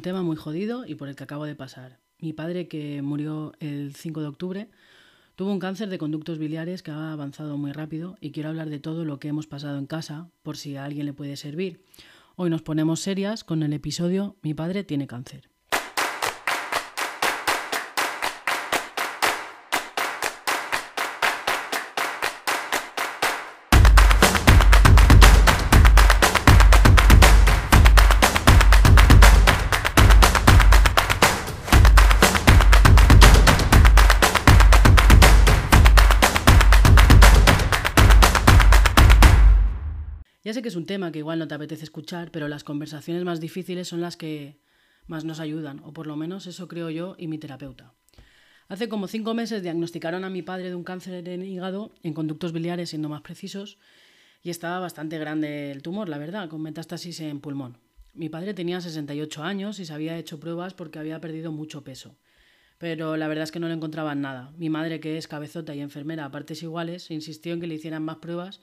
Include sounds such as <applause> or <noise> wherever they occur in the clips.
un tema muy jodido y por el que acabo de pasar. Mi padre, que murió el 5 de octubre, tuvo un cáncer de conductos biliares que ha avanzado muy rápido y quiero hablar de todo lo que hemos pasado en casa por si a alguien le puede servir. Hoy nos ponemos serias con el episodio Mi padre tiene cáncer. Ya sé que es un tema que igual no te apetece escuchar, pero las conversaciones más difíciles son las que más nos ayudan, o por lo menos eso creo yo y mi terapeuta. Hace como cinco meses diagnosticaron a mi padre de un cáncer en hígado, en conductos biliares siendo más precisos, y estaba bastante grande el tumor, la verdad, con metástasis en pulmón. Mi padre tenía 68 años y se había hecho pruebas porque había perdido mucho peso. Pero la verdad es que no le encontraban nada. Mi madre, que es cabezota y enfermera a partes iguales, insistió en que le hicieran más pruebas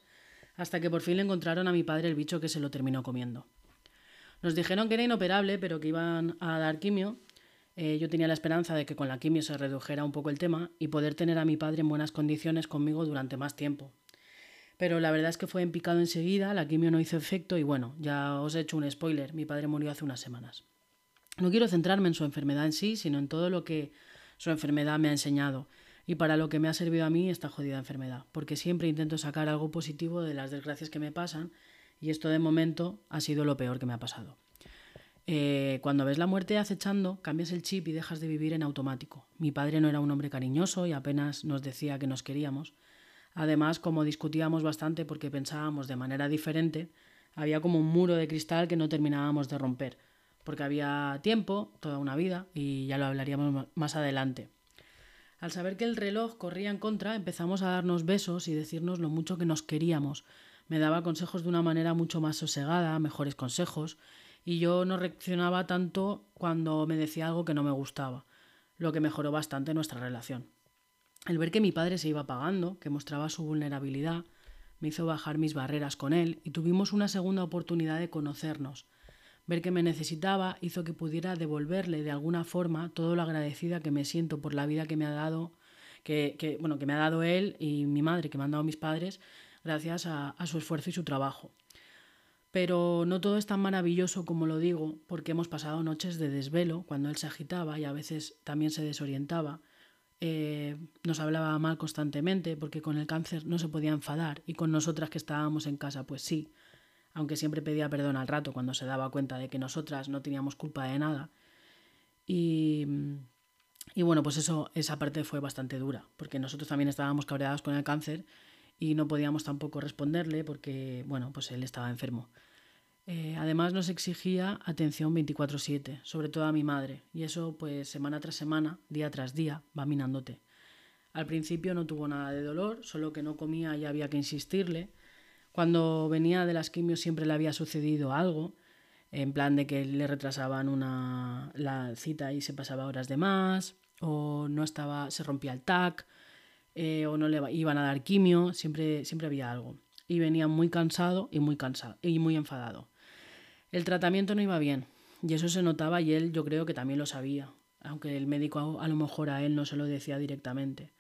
hasta que por fin le encontraron a mi padre el bicho que se lo terminó comiendo. Nos dijeron que era inoperable, pero que iban a dar quimio. Eh, yo tenía la esperanza de que con la quimio se redujera un poco el tema y poder tener a mi padre en buenas condiciones conmigo durante más tiempo. Pero la verdad es que fue en picado enseguida, la quimio no hizo efecto y bueno, ya os he hecho un spoiler, mi padre murió hace unas semanas. No quiero centrarme en su enfermedad en sí, sino en todo lo que su enfermedad me ha enseñado y para lo que me ha servido a mí esta jodida enfermedad, porque siempre intento sacar algo positivo de las desgracias que me pasan y esto de momento ha sido lo peor que me ha pasado. Eh, cuando ves la muerte acechando, cambias el chip y dejas de vivir en automático. Mi padre no era un hombre cariñoso y apenas nos decía que nos queríamos. Además, como discutíamos bastante porque pensábamos de manera diferente, había como un muro de cristal que no terminábamos de romper, porque había tiempo, toda una vida, y ya lo hablaríamos más adelante. Al saber que el reloj corría en contra, empezamos a darnos besos y decirnos lo mucho que nos queríamos. Me daba consejos de una manera mucho más sosegada, mejores consejos, y yo no reaccionaba tanto cuando me decía algo que no me gustaba, lo que mejoró bastante nuestra relación. El ver que mi padre se iba apagando, que mostraba su vulnerabilidad, me hizo bajar mis barreras con él y tuvimos una segunda oportunidad de conocernos, Ver que me necesitaba hizo que pudiera devolverle de alguna forma todo lo agradecida que me siento por la vida que me ha dado, que, bueno, que me ha dado él y mi madre, que me han dado mis padres, gracias a, a su esfuerzo y su trabajo. Pero no todo es tan maravilloso como lo digo, porque hemos pasado noches de desvelo cuando él se agitaba y a veces también se desorientaba. Eh, nos hablaba mal constantemente porque con el cáncer no se podía enfadar y con nosotras que estábamos en casa, pues sí aunque siempre pedía perdón al rato cuando se daba cuenta de que nosotras no teníamos culpa de nada. Y, y bueno, pues eso, esa parte fue bastante dura, porque nosotros también estábamos cabreados con el cáncer y no podíamos tampoco responderle porque, bueno, pues él estaba enfermo. Eh, además nos exigía atención 24/7, sobre todo a mi madre, y eso pues semana tras semana, día tras día, va minándote. Al principio no tuvo nada de dolor, solo que no comía y había que insistirle, cuando venía de las quimios siempre le había sucedido algo, en plan de que le retrasaban una, la cita y se pasaba horas de más, o no estaba, se rompía el TAC, eh, o no le iban a dar quimio, siempre, siempre había algo. Y venía muy cansado y muy cansado y muy enfadado. El tratamiento no iba bien, y eso se notaba y él yo creo que también lo sabía, aunque el médico a lo mejor a él no se lo decía directamente.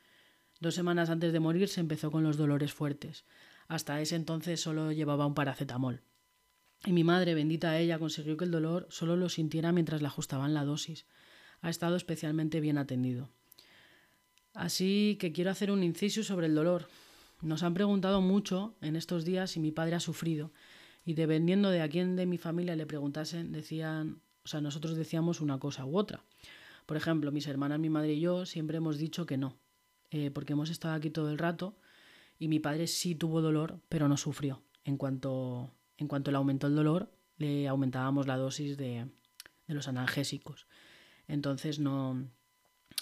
Dos semanas antes de morir se empezó con los dolores fuertes. Hasta ese entonces solo llevaba un paracetamol. Y mi madre, bendita ella, consiguió que el dolor solo lo sintiera mientras le ajustaban la dosis. Ha estado especialmente bien atendido. Así que quiero hacer un inciso sobre el dolor. Nos han preguntado mucho en estos días si mi padre ha sufrido. Y dependiendo de a quién de mi familia le preguntasen, decían, o sea, nosotros decíamos una cosa u otra. Por ejemplo, mis hermanas, mi madre y yo siempre hemos dicho que no, eh, porque hemos estado aquí todo el rato y mi padre sí tuvo dolor, pero no sufrió. En cuanto, en cuanto le aumentó el dolor, le aumentábamos la dosis de, de los analgésicos. Entonces no,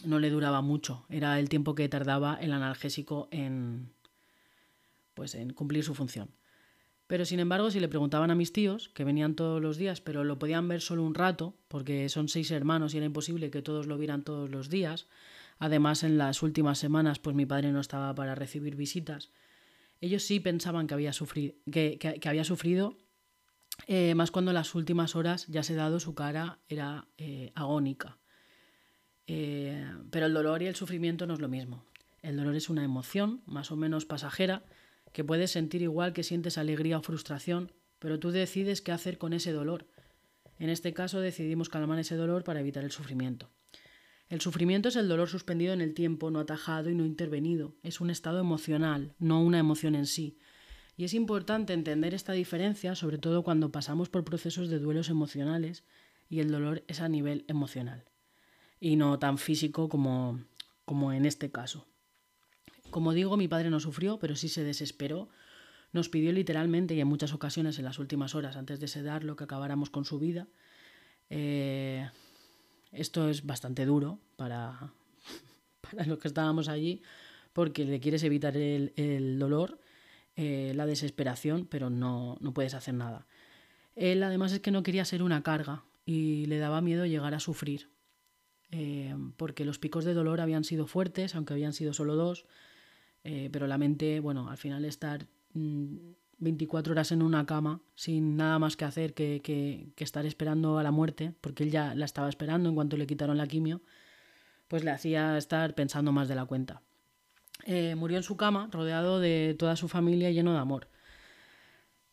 no le duraba mucho. Era el tiempo que tardaba el analgésico en, pues, en cumplir su función. Pero sin embargo, si le preguntaban a mis tíos, que venían todos los días, pero lo podían ver solo un rato, porque son seis hermanos y era imposible que todos lo vieran todos los días, Además, en las últimas semanas, pues mi padre no estaba para recibir visitas. Ellos sí pensaban que había, sufrido, que, había sufrido eh, más cuando en las últimas horas ya se dado su cara era eh, agónica. Eh, pero el dolor y el sufrimiento no es lo mismo. El dolor es una emoción más o menos pasajera que puedes sentir igual que sientes alegría o frustración, pero tú decides qué hacer con ese dolor. En este caso decidimos calmar ese dolor para evitar el sufrimiento. El sufrimiento es el dolor suspendido en el tiempo, no atajado y no intervenido. Es un estado emocional, no una emoción en sí. Y es importante entender esta diferencia, sobre todo cuando pasamos por procesos de duelos emocionales y el dolor es a nivel emocional y no tan físico como, como en este caso. Como digo, mi padre no sufrió, pero sí se desesperó. Nos pidió literalmente y en muchas ocasiones en las últimas horas antes de sedarlo que acabáramos con su vida. Eh, esto es bastante duro para, <laughs> para los que estábamos allí porque le quieres evitar el, el dolor eh, la desesperación, pero no, no puedes hacer nada. Él además es que no quería ser una carga y le daba miedo llegar a sufrir, eh, porque los picos de dolor habían sido fuertes, aunque habían sido solo dos, eh, pero la mente, bueno, al final estar 24 mm, horas en una cama sin nada más que hacer que, que, que, estar esperando a la muerte, porque él ya la estaba esperando en cuanto le quitaron la quimio, pues le hacía estar pensando más de la cuenta. Eh, murió en su cama, rodeado de toda su familia lleno de amor.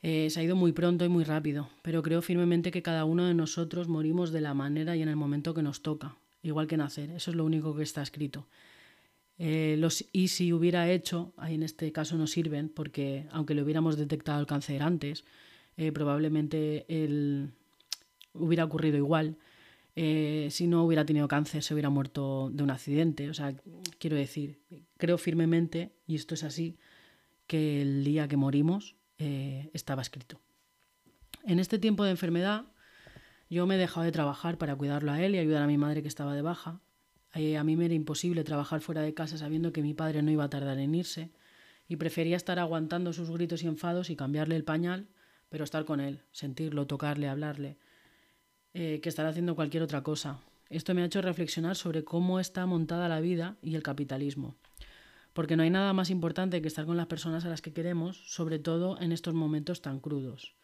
Eh, se ha ido muy pronto y muy rápido, pero creo firmemente que cada uno de nosotros morimos de la manera y en el momento que nos toca, igual que nacer. Eso es lo único que está escrito. Eh, los y si hubiera hecho, ahí en este caso no sirven, porque aunque le hubiéramos detectado el cáncer antes, probablemente él hubiera ocurrido igual. Eh, si no hubiera tenido cáncer se hubiera muerto de un accidente. O sea, quiero decir, creo firmemente, y esto es así, que el día que morimos eh, estaba escrito. En este tiempo de enfermedad yo me he dejado de trabajar para cuidarlo a él y ayudar a mi madre que estaba de baja. Eh, a mí me era imposible trabajar fuera de casa sabiendo que mi padre no iba a tardar en irse y prefería estar aguantando sus gritos y enfados y cambiarle el pañal, pero estar con él, sentirlo, tocarle, hablarle. Eh, que estar haciendo cualquier otra cosa. Esto me ha hecho reflexionar sobre cómo está montada la vida y el capitalismo. Porque no hay nada más importante que estar con las personas a las que queremos, sobre todo en estos momentos tan crudos.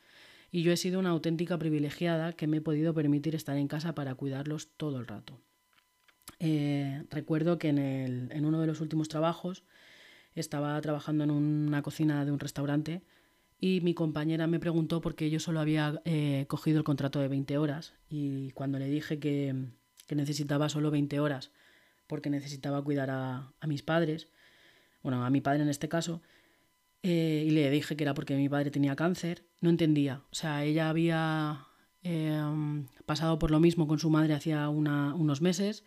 Y yo he sido una auténtica privilegiada que me he podido permitir estar en casa para cuidarlos todo el rato. Eh, recuerdo que en, en uno de los últimos trabajos estaba trabajando en una cocina de un restaurante y mi compañera me preguntó por qué yo solo había eh, cogido el contrato de 20 horas y cuando le dije que, necesitaba solo 20 horas porque necesitaba cuidar a, mis padres, bueno, a mi padre en este caso, eh, y le dije que era porque mi padre tenía cáncer, no entendía. O sea, ella había eh, pasado por lo mismo con su madre hacía unos meses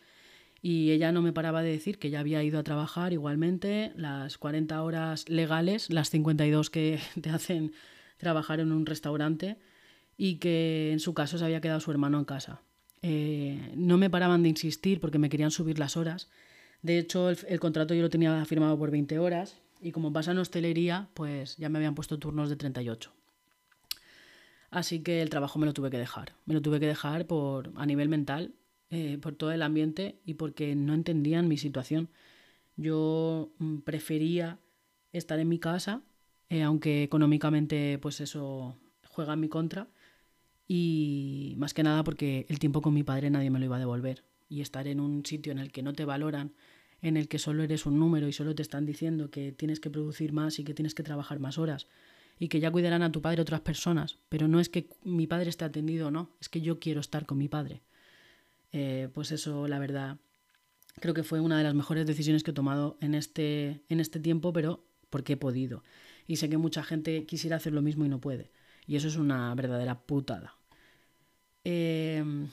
y ella no me paraba de decir que ya había ido a trabajar igualmente las 40 horas legales, las 52 que <laughs> te hacen trabajar en un restaurante y que en su caso se había quedado su hermano en casa. Eh, no me paraban de insistir porque me querían subir las horas. De hecho, el, contrato yo lo tenía firmado por 20 horas y como pasa en hostelería, pues ya me habían puesto turnos de 38. Así que el trabajo me lo tuve que dejar. Me lo tuve que dejar por, a nivel mental eh, por todo el ambiente y porque no entendían mi situación. Yo mm, prefería estar en mi casa, eh, aunque económicamente pues eso juega en mi contra, y más que nada porque el tiempo con mi padre nadie me lo iba a devolver. Y estar en un sitio en el que no te valoran, en el que solo eres un número y solo te están diciendo que tienes que producir más y que tienes que trabajar más horas y que ya cuidarán a tu padre otras personas, pero no es que mi padre esté atendido o no, es que yo quiero estar con mi padre. Eh, pues eso, la verdad, creo que fue una de las mejores decisiones que he tomado en este, en este tiempo, pero porque he podido. Y sé que mucha gente quisiera hacer lo mismo y no puede. Y eso es una verdadera putada. Em,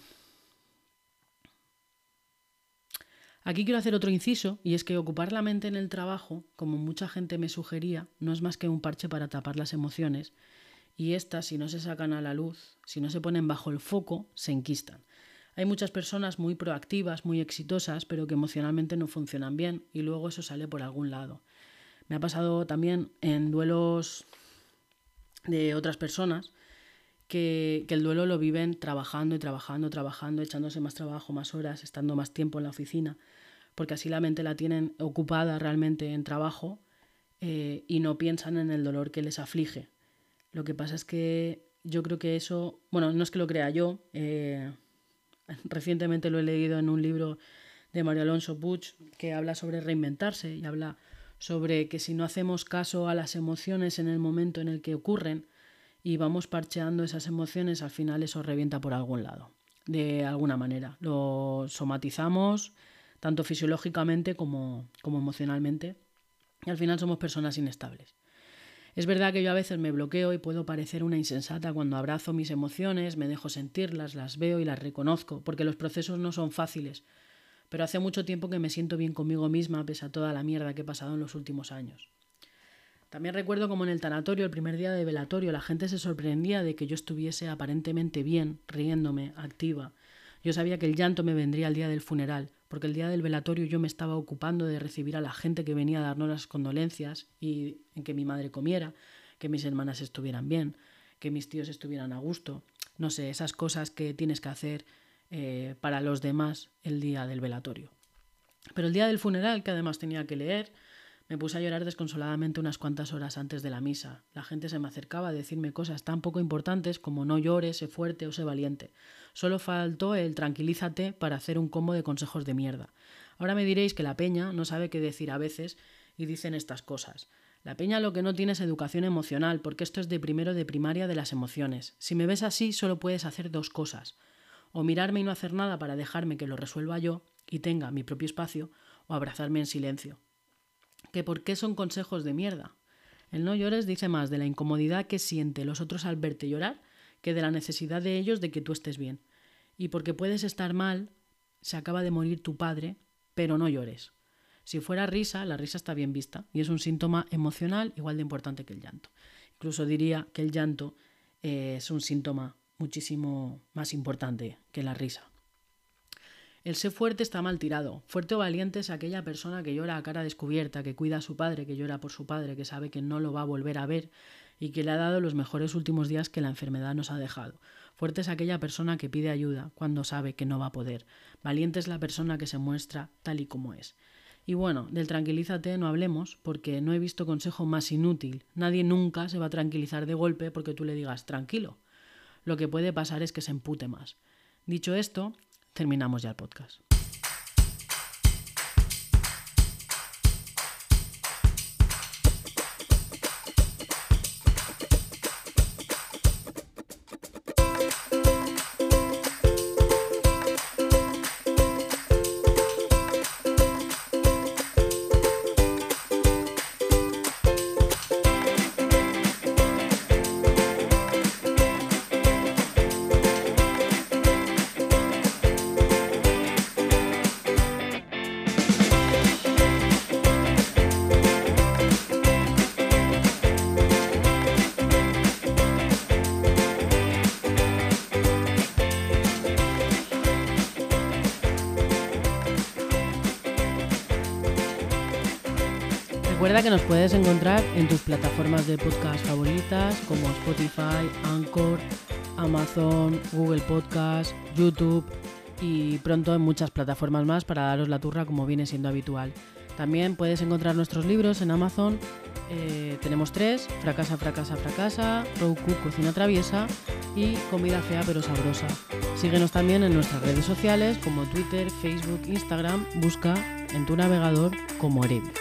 aquí quiero hacer otro inciso, y es que ocupar la mente en el trabajo, como mucha gente me sugería, no es más que un parche para tapar las emociones, y estas, si no se sacan a la luz, si no se ponen bajo el foco, se enquistan. Hay muchas personas muy proactivas, muy exitosas, pero que emocionalmente no funcionan bien y luego eso sale por algún lado. Me ha pasado también en duelos de otras personas que, el duelo lo viven trabajando y trabajando, trabajando, echándose más trabajo, más horas, estando más tiempo en la oficina, porque así la mente la tienen ocupada realmente en trabajo eh, y no piensan en el dolor que les aflige. Lo que pasa es que yo creo que eso, bueno, no es que lo crea yo, eh, recientemente lo he leído en un libro de Mario Alonso Puig que habla sobre reinventarse y habla sobre que si no hacemos caso a las emociones en el momento en el que ocurren y vamos parcheando esas emociones, al final eso revienta por algún lado, de alguna manera. Lo somatizamos tanto fisiológicamente como, como emocionalmente y al final somos personas inestables. Es verdad que yo a veces me bloqueo y puedo parecer una insensata cuando abrazo mis emociones, me dejo sentirlas, las veo y las reconozco, porque los procesos no son fáciles. Pero hace mucho tiempo que me siento bien conmigo misma pese a toda la mierda que he pasado en los últimos años. También recuerdo como en el tanatorio, el primer día de velatorio, la gente se sorprendía de que yo estuviese aparentemente bien, riéndome, activa. Yo sabía que el llanto me vendría el día del funeral, porque el día del velatorio yo me estaba ocupando de recibir a la gente que venía a darnos las condolencias y en que mi madre comiera, que mis hermanas estuvieran bien, que mis tíos estuvieran a gusto, no sé, esas cosas que tienes que hacer eh, para los demás el día del velatorio. Pero el día del funeral, que además tenía que leer, me puse a llorar desconsoladamente unas cuantas horas antes de la misa. La gente se me acercaba a decirme cosas tan poco importantes como no llores, sé fuerte o sé valiente. Solo faltó el tranquilízate para hacer un combo de consejos de mierda. Ahora me diréis que la peña no sabe qué decir a veces y dicen estas cosas. La peña lo que no tiene es educación emocional, porque esto es de primero de primaria de las emociones. Si me ves así, solo puedes hacer dos cosas. O mirarme y no hacer nada para dejarme que lo resuelva yo y tenga mi propio espacio, o abrazarme en silencio que por qué son consejos de mierda. El no llores dice más de la incomodidad que siente los otros al verte llorar que de la necesidad de ellos de que tú estés bien. Y porque puedes estar mal, se acaba de morir tu padre, pero no llores. Si fuera risa, la risa está bien vista y es un síntoma emocional igual de importante que el llanto. Incluso diría que el llanto eh, es un síntoma muchísimo más importante que la risa. El ser fuerte está mal tirado. Fuerte o valiente es aquella persona que llora a cara descubierta, que cuida a su padre, que llora por su padre, que sabe que no lo va a volver a ver y que le ha dado los mejores últimos días que la enfermedad nos ha dejado. Fuerte es aquella persona que pide ayuda cuando sabe que no va a poder. Valiente es la persona que se muestra tal y como es. Y bueno, del tranquilízate no hablemos, porque no he visto consejo más inútil. Nadie nunca se va a tranquilizar de golpe porque tú le digas tranquilo. Lo que puede pasar es que se empute más. Dicho esto, terminamos ya el podcast. Recuerda que nos puedes encontrar en tus plataformas de podcast favoritas como Spotify, Anchor, Amazon, Google Podcast, YouTube y pronto en muchas plataformas más para daros la turra como viene siendo habitual. También puedes encontrar nuestros libros en Amazon. Eh, tenemos tres, Fracasa, Fracasa, Fracasa, Roku, Cocina Traviesa y Comida Fea pero Sabrosa. Síguenos también en nuestras redes sociales como Twitter, Facebook, Instagram. Busca en tu navegador como Erevi.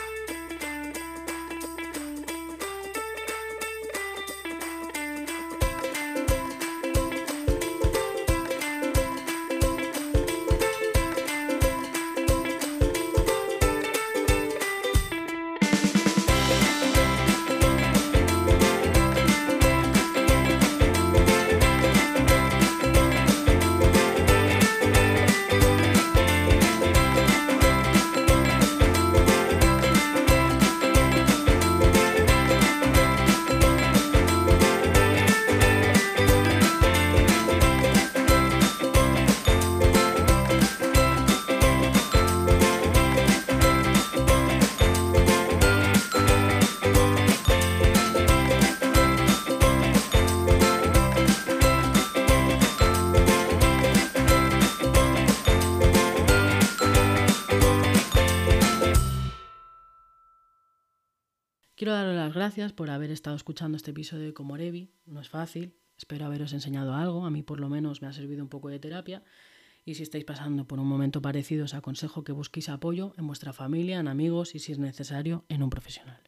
Quiero daros las gracias por haber estado escuchando este episodio de Comorevi. No es fácil, Espero haberos enseñado algo, a mí por lo menos me ha servido un poco de terapia y si estáis pasando por un momento parecido os aconsejo que busquéis apoyo en vuestra familia, en amigos y si es necesario en un profesional.